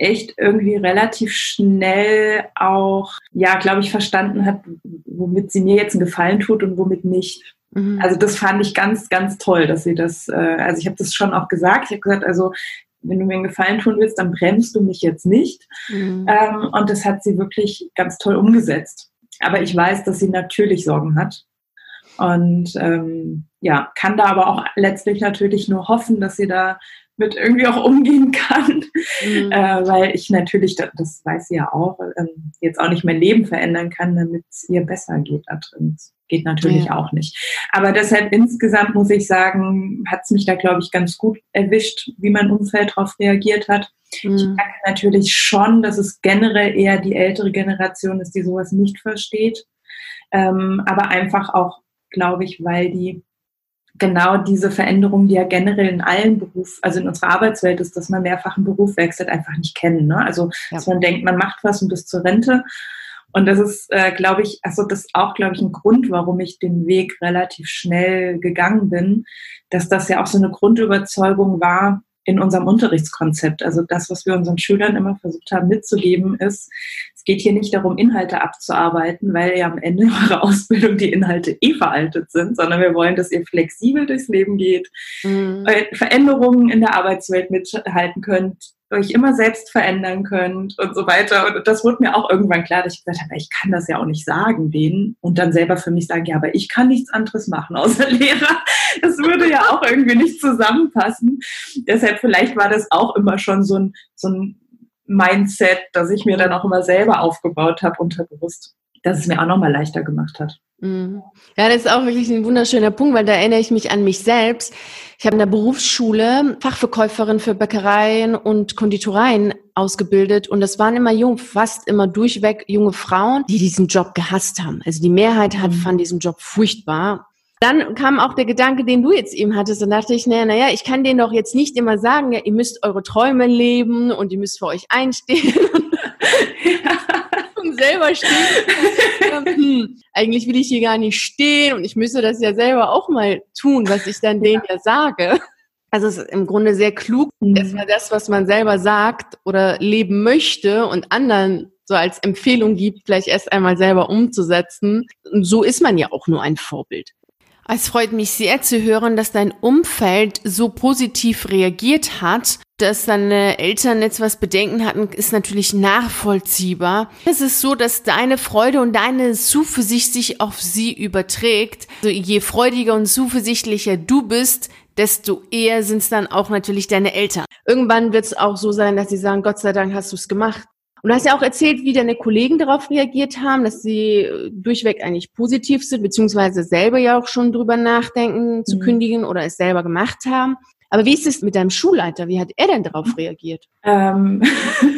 Speaker 2: echt irgendwie relativ schnell auch, ja, glaube ich, verstanden hat, womit sie mir jetzt einen Gefallen tut und womit nicht. Mhm. Also das fand ich ganz, ganz toll, dass sie das, äh, also ich habe das schon auch gesagt. Ich habe gesagt, also wenn du mir einen Gefallen tun willst, dann bremst du mich jetzt nicht. Mhm. Ähm, und das hat sie wirklich ganz toll umgesetzt. Aber ich weiß, dass sie natürlich Sorgen hat. Und ähm, ja, kann da aber auch letztlich natürlich nur hoffen, dass sie da mit irgendwie auch umgehen kann, mhm. äh, weil ich natürlich, das weiß sie ja auch, ähm, jetzt auch nicht mein Leben verändern kann, damit es ihr besser geht da drin. Das geht natürlich ja. auch nicht. Aber deshalb insgesamt muss ich sagen, hat es mich da, glaube ich, ganz gut erwischt, wie mein Umfeld darauf reagiert hat. Mhm. Ich merke natürlich schon, dass es generell eher die ältere Generation ist, die sowas nicht versteht. Ähm, aber einfach auch, glaube ich, weil die genau diese Veränderung, die ja generell in allen Berufen, also in unserer Arbeitswelt ist, dass man mehrfach einen Beruf wechselt, einfach nicht kennen. Ne? Also, ja. dass man denkt, man macht was und bis zur Rente. Und das ist, äh, glaube ich, also das ist auch, glaube ich, ein Grund, warum ich den Weg relativ schnell gegangen bin, dass das ja auch so eine Grundüberzeugung war, in unserem Unterrichtskonzept. Also das, was wir unseren Schülern immer versucht haben mitzugeben, ist, es geht hier nicht darum, Inhalte abzuarbeiten, weil ja am Ende eurer Ausbildung die Inhalte eh veraltet sind, sondern wir wollen, dass ihr flexibel durchs Leben geht, mhm. Veränderungen in der Arbeitswelt mithalten könnt, euch immer selbst verändern könnt und so weiter. Und das wurde mir auch irgendwann klar, dass ich gesagt habe, ich kann das ja auch nicht sagen denen und dann selber für mich sagen, ja, aber ich kann nichts anderes machen außer Lehrer. Das würde ja auch irgendwie nicht zusammenpassen. Deshalb vielleicht war das auch immer schon so ein, so ein Mindset, das ich mir dann auch immer selber aufgebaut habe, unterbewusst dass es mir auch nochmal leichter gemacht hat.
Speaker 1: Mhm. Ja, das ist auch wirklich ein wunderschöner Punkt, weil da erinnere ich mich an mich selbst. Ich habe in der Berufsschule Fachverkäuferin für Bäckereien und Konditoreien ausgebildet und das waren immer jung, fast immer durchweg junge Frauen, die diesen Job gehasst haben. Also die Mehrheit hat, mhm. fand diesen Job furchtbar. Dann kam auch der Gedanke, den du jetzt eben hattest, und dachte ich, naja, naja, ich kann denen doch jetzt nicht immer sagen, ja, ihr müsst eure Träume leben und ihr müsst für euch einstehen. und selber stehen. hm, eigentlich will ich hier gar nicht stehen und ich müsste das ja selber auch mal tun, was ich dann denen ja sage. Also es ist im Grunde sehr klug, mhm. erstmal das, was man selber sagt oder leben möchte und anderen so als Empfehlung gibt, vielleicht erst einmal selber umzusetzen. Und so ist man ja auch nur ein Vorbild. Es freut mich sehr zu hören, dass dein Umfeld so positiv reagiert hat. Dass deine Eltern jetzt was Bedenken hatten, ist natürlich nachvollziehbar. Es ist so, dass deine Freude und deine Zuversicht sich auf sie überträgt. Also je freudiger und zuversichtlicher du bist, desto eher sind es dann auch natürlich deine Eltern. Irgendwann wird es auch so sein, dass sie sagen, Gott sei Dank hast du es gemacht. Und du hast ja auch erzählt, wie deine Kollegen darauf reagiert haben, dass sie äh, durchweg eigentlich positiv sind, beziehungsweise selber ja auch schon drüber nachdenken, zu mhm. kündigen oder es selber gemacht haben. Aber wie ist es mit deinem Schulleiter? Wie hat er denn darauf reagiert? Ähm,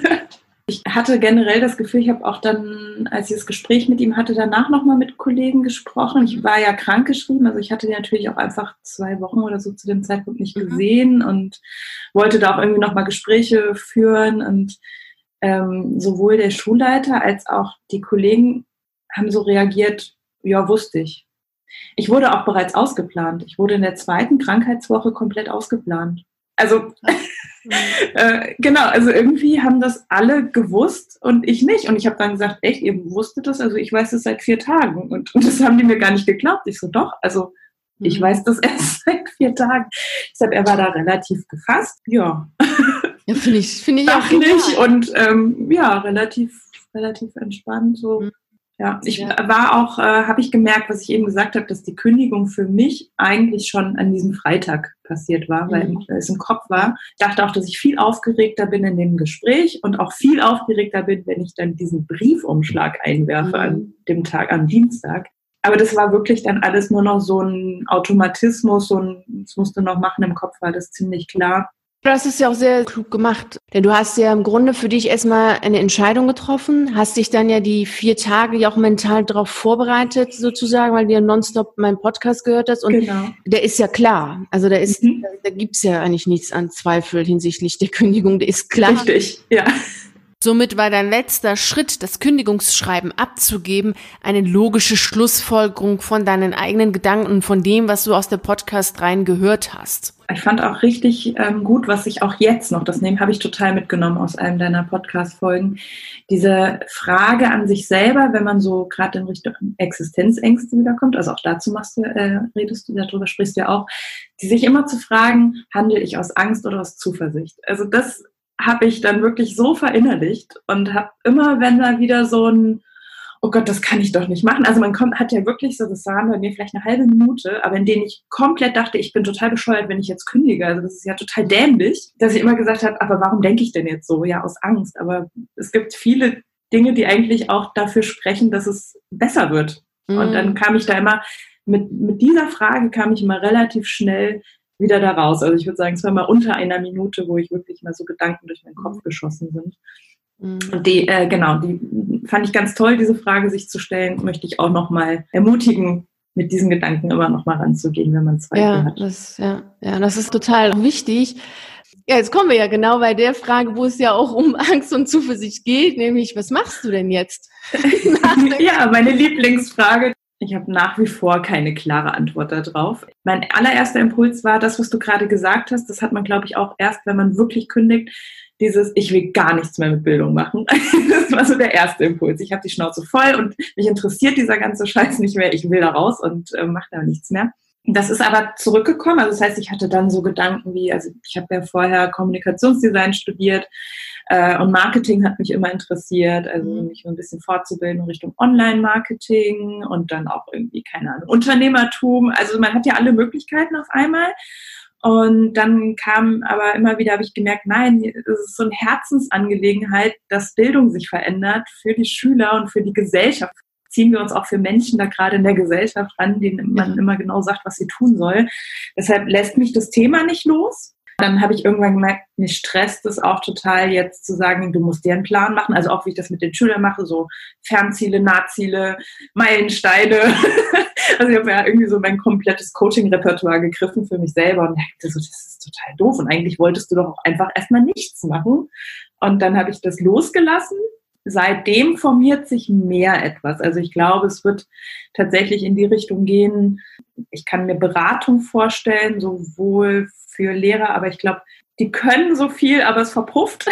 Speaker 2: ich hatte generell das Gefühl, ich habe auch dann, als ich das Gespräch mit ihm hatte, danach nochmal mit Kollegen gesprochen. Ich war ja krankgeschrieben, also ich hatte die natürlich auch einfach zwei Wochen oder so zu dem Zeitpunkt nicht mhm. gesehen mhm. und wollte da auch irgendwie nochmal Gespräche führen und ähm, sowohl der Schulleiter als auch die Kollegen haben so reagiert, ja, wusste ich. Ich wurde auch bereits ausgeplant. Ich wurde in der zweiten Krankheitswoche komplett ausgeplant. Also äh, genau, also irgendwie haben das alle gewusst und ich nicht. Und ich habe dann gesagt, echt, ihr wusstet das? Also ich weiß das seit vier Tagen. Und, und das haben die mir gar nicht geglaubt. Ich so, doch, also ich mhm. weiß das erst seit vier Tagen. Deshalb, er war da relativ gefasst. Ja.
Speaker 1: Ja, finde ich, finde ich
Speaker 2: auch und ähm, ja, relativ, relativ entspannt. So. Mhm. Ja, ich ja. war auch, äh, habe ich gemerkt, was ich eben gesagt habe, dass die Kündigung für mich eigentlich schon an diesem Freitag passiert war, weil mhm. es im Kopf war. Ich dachte auch, dass ich viel aufgeregter bin in dem Gespräch und auch viel aufgeregter bin, wenn ich dann diesen Briefumschlag einwerfe mhm. an dem Tag, am Dienstag. Aber das war wirklich dann alles nur noch so ein Automatismus, so ein, das musste noch machen im Kopf, war das ziemlich klar.
Speaker 1: Das ist ja auch sehr klug gemacht. Denn du hast ja im Grunde für dich erstmal eine Entscheidung getroffen, hast dich dann ja die vier Tage ja auch mental darauf vorbereitet, sozusagen, weil du ja nonstop meinen Podcast gehört hast. Und genau. der ist ja klar. Also da ist, mhm. da, gibt's ja eigentlich nichts an Zweifel hinsichtlich der Kündigung. Der ist klar.
Speaker 2: Richtig, ja.
Speaker 1: Somit war dein letzter Schritt, das Kündigungsschreiben abzugeben, eine logische Schlussfolgerung von deinen eigenen Gedanken von dem, was du aus der Podcast rein gehört hast.
Speaker 2: Ich fand auch richtig ähm, gut, was ich auch jetzt noch, das nehme, habe ich total mitgenommen aus einem deiner Podcast-Folgen, diese Frage an sich selber, wenn man so gerade in Richtung Existenzängste wiederkommt, also auch dazu machst du, äh, redest du, darüber sprichst du ja auch, die sich immer zu fragen, handle ich aus Angst oder aus Zuversicht? Also das habe ich dann wirklich so verinnerlicht und habe immer, wenn da wieder so ein, oh Gott, das kann ich doch nicht machen. Also man kommt, hat ja wirklich so, das waren bei mir vielleicht eine halbe Minute, aber in denen ich komplett dachte, ich bin total bescheuert, wenn ich jetzt kündige. Also das ist ja total dämlich, dass ich immer gesagt habe, aber warum denke ich denn jetzt so? Ja, aus Angst. Aber es gibt viele Dinge, die eigentlich auch dafür sprechen, dass es besser wird. Mhm. Und dann kam ich da immer, mit, mit dieser Frage kam ich immer relativ schnell wieder da raus. Also ich würde sagen, es war mal unter einer Minute, wo ich wirklich mal so Gedanken durch meinen Kopf geschossen sind. Mhm. Und die, äh, genau, die fand ich ganz toll, diese Frage sich zu stellen, möchte ich auch nochmal ermutigen, mit diesen Gedanken immer nochmal ranzugehen, wenn man Zweifel
Speaker 1: ja,
Speaker 2: hat.
Speaker 1: Das, ja, ja, das ist total wichtig. Ja, jetzt kommen wir ja genau bei der Frage, wo es ja auch um Angst und Zuversicht geht, nämlich, was machst du denn jetzt?
Speaker 2: ja, meine Lieblingsfrage. Ich habe nach wie vor keine klare Antwort darauf. Mein allererster Impuls war das, was du gerade gesagt hast. Das hat man, glaube ich, auch erst, wenn man wirklich kündigt. Dieses, ich will gar nichts mehr mit Bildung machen. Das war so der erste Impuls. Ich habe die Schnauze voll und mich interessiert dieser ganze Scheiß nicht mehr. Ich will da raus und äh, mache da nichts mehr. Das ist aber zurückgekommen. Also das heißt, ich hatte dann so Gedanken wie, also ich habe ja vorher Kommunikationsdesign studiert äh, und Marketing hat mich immer interessiert, also mhm. mich ein bisschen fortzubilden in Richtung Online-Marketing und dann auch irgendwie, keine Ahnung, Unternehmertum. Also man hat ja alle Möglichkeiten auf einmal. Und dann kam aber immer wieder, habe ich gemerkt, nein, es ist so eine Herzensangelegenheit, dass Bildung sich verändert für die Schüler und für die Gesellschaft. Ziehen wir uns auch für Menschen da gerade in der Gesellschaft ran, denen man immer genau sagt, was sie tun soll. Deshalb lässt mich das Thema nicht los. Dann habe ich irgendwann gemerkt, mich stresst es auch total jetzt zu sagen, du musst dir einen Plan machen. Also auch wie ich das mit den Schülern mache, so Fernziele, Nahziele, Meilensteine. also ich habe ja irgendwie so mein komplettes Coaching-Repertoire gegriffen für mich selber und dachte so, das ist total doof. Und eigentlich wolltest du doch auch einfach erstmal nichts machen. Und dann habe ich das losgelassen seitdem formiert sich mehr etwas. Also ich glaube, es wird tatsächlich in die Richtung gehen. Ich kann mir Beratung vorstellen, sowohl für Lehrer, aber ich glaube, die können so viel, aber es verpufft.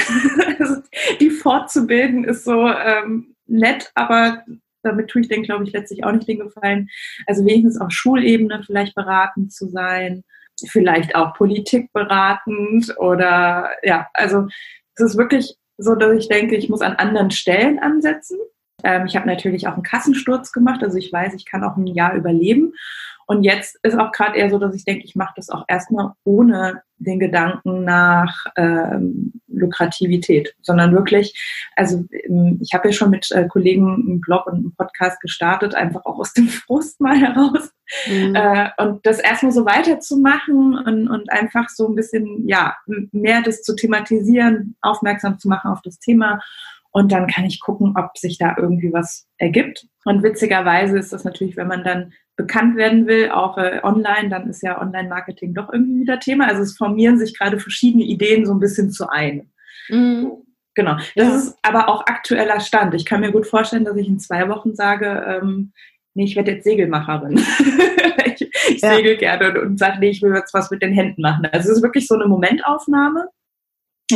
Speaker 2: die fortzubilden ist so ähm, nett, aber damit tue ich den, glaube ich, letztlich auch nicht den Gefallen. Also wenigstens auf Schulebene vielleicht beratend zu sein, vielleicht auch Politik beratend oder ja, also es ist wirklich so, dass ich denke, ich muss an anderen Stellen ansetzen. Ähm, ich habe natürlich auch einen Kassensturz gemacht, also ich weiß, ich kann auch ein Jahr überleben. Und jetzt ist auch gerade eher so, dass ich denke, ich mache das auch erstmal ohne den Gedanken nach ähm, Lukrativität, sondern wirklich, also ähm, ich habe ja schon mit äh, Kollegen einen Blog und einen Podcast gestartet, einfach auch aus dem Frust mal heraus. Mhm. Äh, und das erstmal so weiterzumachen und, und einfach so ein bisschen, ja, mehr das zu thematisieren, aufmerksam zu machen auf das Thema und dann kann ich gucken, ob sich da irgendwie was ergibt. Und witzigerweise ist das natürlich, wenn man dann bekannt werden will, auch äh, online, dann ist ja Online-Marketing doch irgendwie wieder Thema. Also es formieren sich gerade verschiedene Ideen so ein bisschen zu einem. Mhm. Genau. Das ja. ist aber auch aktueller Stand. Ich kann mir gut vorstellen, dass ich in zwei Wochen sage, ähm, nee, ich werde jetzt Segelmacherin. ich, ich ja. segel gerne und, und sage, nee, ich will jetzt was mit den Händen machen. Also es ist wirklich so eine Momentaufnahme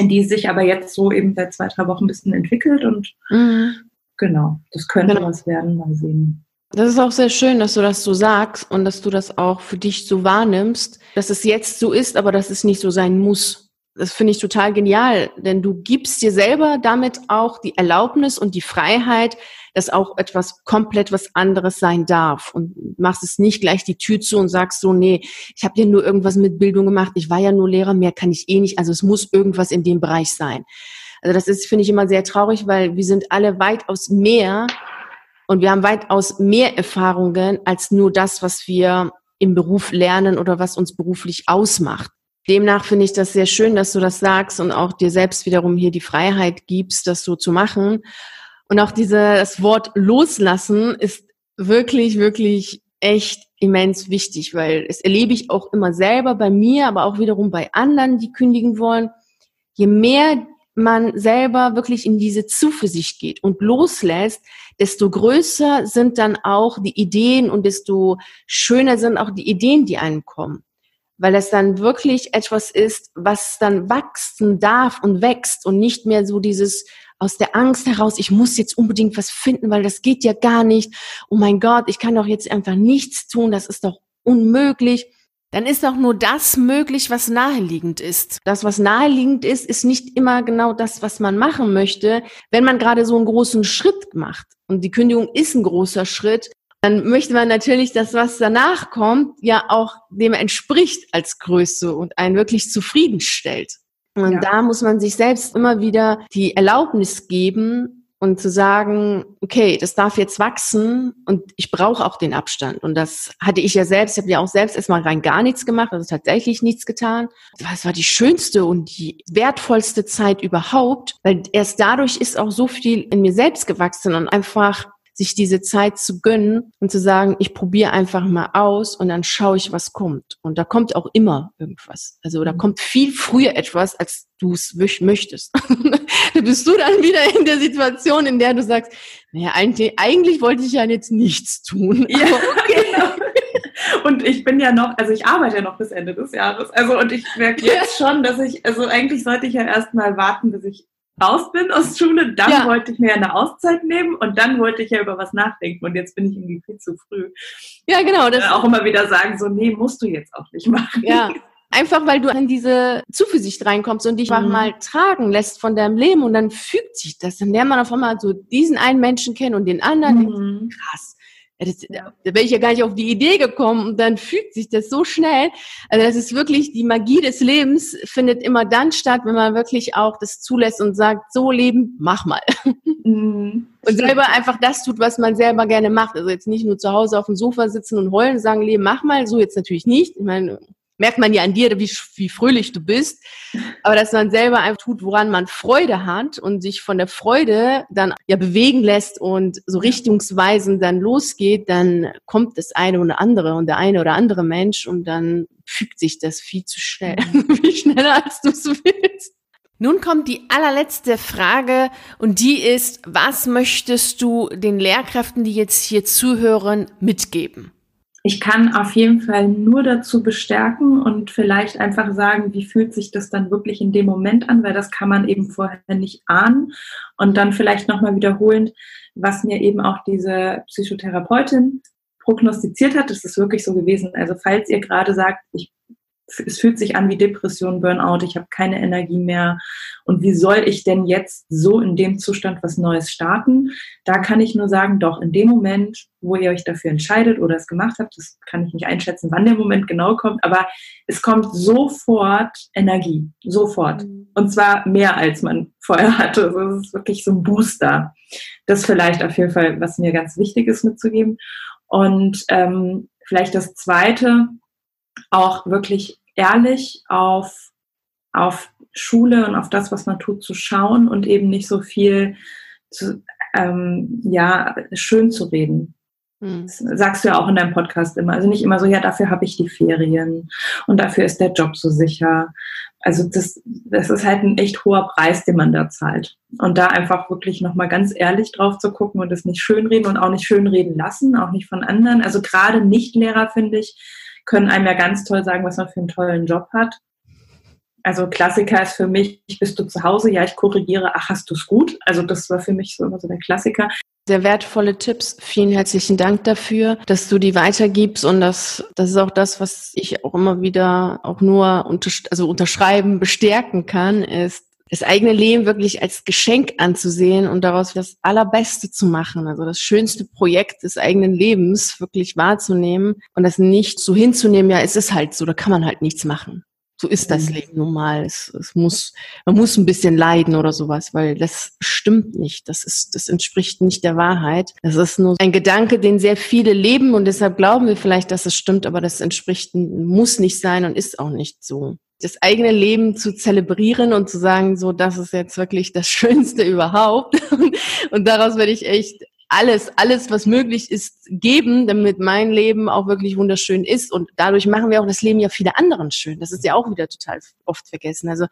Speaker 2: die sich aber jetzt so eben seit zwei, drei Wochen ein bisschen entwickelt und mhm. genau, das könnte genau. was werden, mal sehen.
Speaker 1: Das ist auch sehr schön, dass du das so sagst und dass du das auch für dich so wahrnimmst, dass es jetzt so ist, aber dass es nicht so sein muss. Das finde ich total genial, denn du gibst dir selber damit auch die Erlaubnis und die Freiheit, dass auch etwas komplett was anderes sein darf und machst es nicht gleich die Tür zu und sagst so, nee, ich habe ja nur irgendwas mit Bildung gemacht, ich war ja nur Lehrer, mehr kann ich eh nicht, also es muss irgendwas in dem Bereich sein. Also das ist, finde ich, immer sehr traurig, weil wir sind alle weitaus mehr und wir haben weitaus mehr Erfahrungen als nur das, was wir im Beruf lernen oder was uns beruflich ausmacht. Demnach finde ich das sehr schön, dass du das sagst und auch dir selbst wiederum hier die Freiheit gibst, das so zu machen. Und auch diese, das Wort loslassen ist wirklich, wirklich echt immens wichtig, weil es erlebe ich auch immer selber bei mir, aber auch wiederum bei anderen, die kündigen wollen. Je mehr man selber wirklich in diese Zuversicht geht und loslässt, desto größer sind dann auch die Ideen und desto schöner sind auch die Ideen, die einem kommen weil es dann wirklich etwas ist, was dann wachsen darf und wächst und nicht mehr so dieses aus der Angst heraus, ich muss jetzt unbedingt was finden, weil das geht ja gar nicht. Oh mein Gott, ich kann doch jetzt einfach nichts tun, das ist doch unmöglich. Dann ist doch nur das möglich, was naheliegend ist. Das, was naheliegend ist, ist nicht immer genau das, was man machen möchte, wenn man gerade so einen großen Schritt macht. Und die Kündigung ist ein großer Schritt dann möchte man natürlich, dass was danach kommt, ja auch dem entspricht als Größe und einen wirklich zufriedenstellt. Und ja. da muss man sich selbst immer wieder die Erlaubnis geben und zu sagen, okay, das darf jetzt wachsen und ich brauche auch den Abstand. Und das hatte ich ja selbst, ich habe ja auch selbst erstmal rein gar nichts gemacht, also tatsächlich nichts getan. Das war die schönste und die wertvollste Zeit überhaupt, weil erst dadurch ist auch so viel in mir selbst gewachsen und einfach sich diese Zeit zu gönnen und zu sagen, ich probiere einfach mal aus und dann schaue ich, was kommt. Und da kommt auch immer irgendwas. Also da mhm. kommt viel früher etwas, als du es möchtest. da bist du dann wieder in der Situation, in der du sagst, naja, eigentlich, eigentlich wollte ich ja jetzt nichts tun. Ja, okay.
Speaker 2: Genau. Und ich bin ja noch, also ich arbeite ja noch bis Ende des Jahres. Also und ich merke jetzt schon, dass ich, also eigentlich sollte ich ja erstmal warten, bis ich raus bin aus Schule, dann ja. wollte ich mir eine Auszeit nehmen und dann wollte ich ja über was nachdenken und jetzt bin ich irgendwie viel zu früh.
Speaker 1: Ja, genau.
Speaker 2: Das auch immer wieder sagen, so, nee, musst du jetzt auch nicht machen.
Speaker 1: Ja. Einfach weil du in diese Zuversicht reinkommst und dich mhm. mal tragen lässt von deinem Leben und dann fügt sich das. Dann lernt man auf einmal so diesen einen Menschen kennen und den anderen. Mhm. Krass das, da wäre ich ja gar nicht auf die Idee gekommen und dann fügt sich das so schnell. Also das ist wirklich die Magie des Lebens findet immer dann statt, wenn man wirklich auch das zulässt und sagt, so Leben, mach mal. Mhm. Und selber einfach das tut, was man selber gerne macht. Also jetzt nicht nur zu Hause auf dem Sofa sitzen und heulen und sagen, Leben, mach mal. So jetzt natürlich nicht. Ich meine, merkt man ja an dir, wie, wie fröhlich du bist. Aber dass man selber einfach tut, woran man Freude hat und sich von der Freude dann ja bewegen lässt und so richtungsweisend dann losgeht, dann kommt das eine oder andere und der eine oder andere Mensch und dann fügt sich das viel zu schnell. Mhm. viel schneller, als du es willst. Nun kommt die allerletzte Frage und die ist, was möchtest du den Lehrkräften, die jetzt hier zuhören, mitgeben?
Speaker 2: Ich kann auf jeden Fall nur dazu bestärken und vielleicht einfach sagen, wie fühlt sich das dann wirklich in dem Moment an, weil das kann man eben vorher nicht ahnen. Und dann vielleicht nochmal wiederholend, was mir eben auch diese Psychotherapeutin prognostiziert hat, das ist wirklich so gewesen. Also falls ihr gerade sagt, ich es fühlt sich an wie Depression, Burnout, ich habe keine Energie mehr. Und wie soll ich denn jetzt so in dem Zustand was Neues starten? Da kann ich nur sagen, doch, in dem Moment, wo ihr euch dafür entscheidet oder es gemacht habt, das kann ich nicht einschätzen, wann der Moment genau kommt, aber es kommt sofort Energie, sofort. Mhm. Und zwar mehr, als man vorher hatte. Also es ist wirklich so ein Booster. Das vielleicht auf jeden Fall, was mir ganz wichtig ist mitzugeben. Und ähm, vielleicht das Zweite, auch wirklich ehrlich auf, auf Schule und auf das, was man tut, zu schauen und eben nicht so viel zu, ähm, ja, schön zu reden. Hm. Das sagst du ja auch in deinem Podcast immer. Also nicht immer so, ja, dafür habe ich die Ferien und dafür ist der Job so sicher. Also das, das ist halt ein echt hoher Preis, den man da zahlt. Und da einfach wirklich nochmal ganz ehrlich drauf zu gucken und es nicht schönreden und auch nicht schönreden lassen, auch nicht von anderen. Also gerade Nicht-Lehrer, finde ich, können einem ja ganz toll sagen, was man für einen tollen Job hat. Also Klassiker ist für mich, bist du zu Hause? Ja, ich korrigiere. Ach, hast du es gut? Also das war für mich so immer so der Klassiker.
Speaker 1: Sehr wertvolle Tipps. Vielen herzlichen Dank dafür, dass du die weitergibst und das, das ist auch das, was ich auch immer wieder auch nur unter, also unterschreiben, bestärken kann, ist, das eigene Leben wirklich als Geschenk anzusehen und daraus das Allerbeste zu machen, also das schönste Projekt des eigenen Lebens wirklich wahrzunehmen und das nicht so hinzunehmen, ja, es ist halt so, da kann man halt nichts machen. So ist das mhm. Leben nun mal. Es, es muss, man muss ein bisschen leiden oder sowas, weil das stimmt nicht. Das ist, das entspricht nicht der Wahrheit. Das ist nur ein Gedanke, den sehr viele leben und deshalb glauben wir vielleicht, dass es stimmt, aber das entspricht, muss nicht sein und ist auch nicht so das eigene Leben zu zelebrieren und zu sagen, so, das ist jetzt wirklich das Schönste überhaupt. Und daraus werde ich echt alles, alles, was möglich ist, geben, damit mein Leben auch wirklich wunderschön ist. Und dadurch machen wir auch das Leben ja viele anderen schön. Das ist ja auch wieder total oft vergessen. Also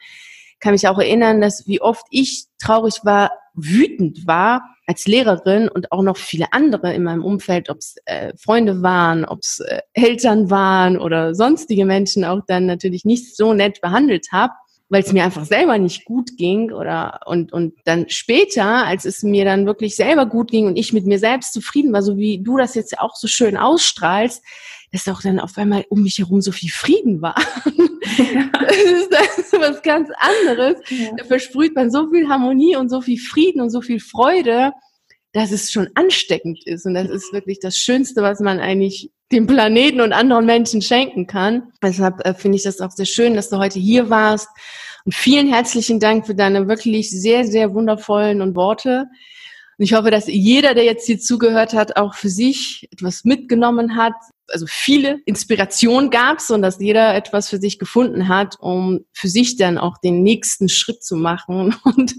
Speaker 1: kann mich auch erinnern, dass wie oft ich traurig war, wütend war als Lehrerin und auch noch viele andere in meinem Umfeld, ob es äh, Freunde waren, ob es äh, Eltern waren oder sonstige Menschen auch dann natürlich nicht so nett behandelt habe weil es mir einfach selber nicht gut ging oder und und dann später, als es mir dann wirklich selber gut ging und ich mit mir selbst zufrieden war, so wie du das jetzt auch so schön ausstrahlst, dass auch dann auf einmal um mich herum so viel Frieden war. Ja. Das, ist, das ist was ganz anderes. Ja. Da versprüht man so viel Harmonie und so viel Frieden und so viel Freude, dass es schon ansteckend ist. Und das ist wirklich das Schönste, was man eigentlich dem Planeten und anderen Menschen schenken kann. Deshalb äh, finde ich das auch sehr schön, dass du heute hier warst. Und vielen herzlichen Dank für deine wirklich sehr, sehr wundervollen und Worte. Und ich hoffe, dass jeder, der jetzt hier zugehört hat, auch für sich etwas mitgenommen hat. Also viele Inspirationen gab es und dass jeder etwas für sich gefunden hat, um für sich dann auch den nächsten Schritt zu machen und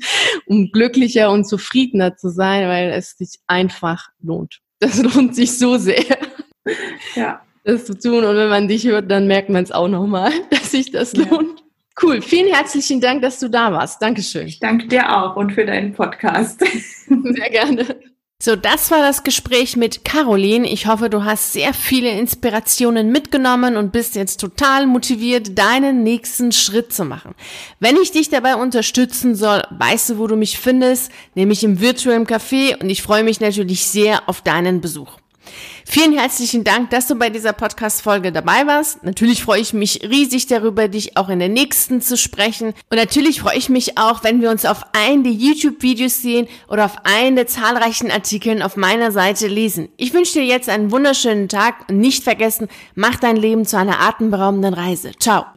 Speaker 1: um glücklicher und zufriedener zu sein, weil es sich einfach lohnt. Das lohnt sich so sehr. Ja. Das zu tun. Und wenn man dich hört, dann merkt man es auch nochmal, dass sich das ja. lohnt. Cool. Vielen herzlichen Dank, dass du da warst. Dankeschön.
Speaker 2: Ich danke dir auch und für deinen Podcast.
Speaker 1: Sehr gerne. So, das war das Gespräch mit Caroline. Ich hoffe, du hast sehr viele Inspirationen mitgenommen und bist jetzt total motiviert, deinen nächsten Schritt zu machen. Wenn ich dich dabei unterstützen soll, weißt du, wo du mich findest, nämlich im virtuellen Café und ich freue mich natürlich sehr auf deinen Besuch. Vielen herzlichen Dank, dass du bei dieser Podcast-Folge dabei warst. Natürlich freue ich mich riesig darüber, dich auch in der nächsten zu sprechen. Und natürlich freue ich mich auch, wenn wir uns auf einen der YouTube-Videos sehen oder auf einen der zahlreichen Artikeln auf meiner Seite lesen. Ich wünsche dir jetzt einen wunderschönen Tag und nicht vergessen, mach dein Leben zu einer atemberaubenden Reise. Ciao.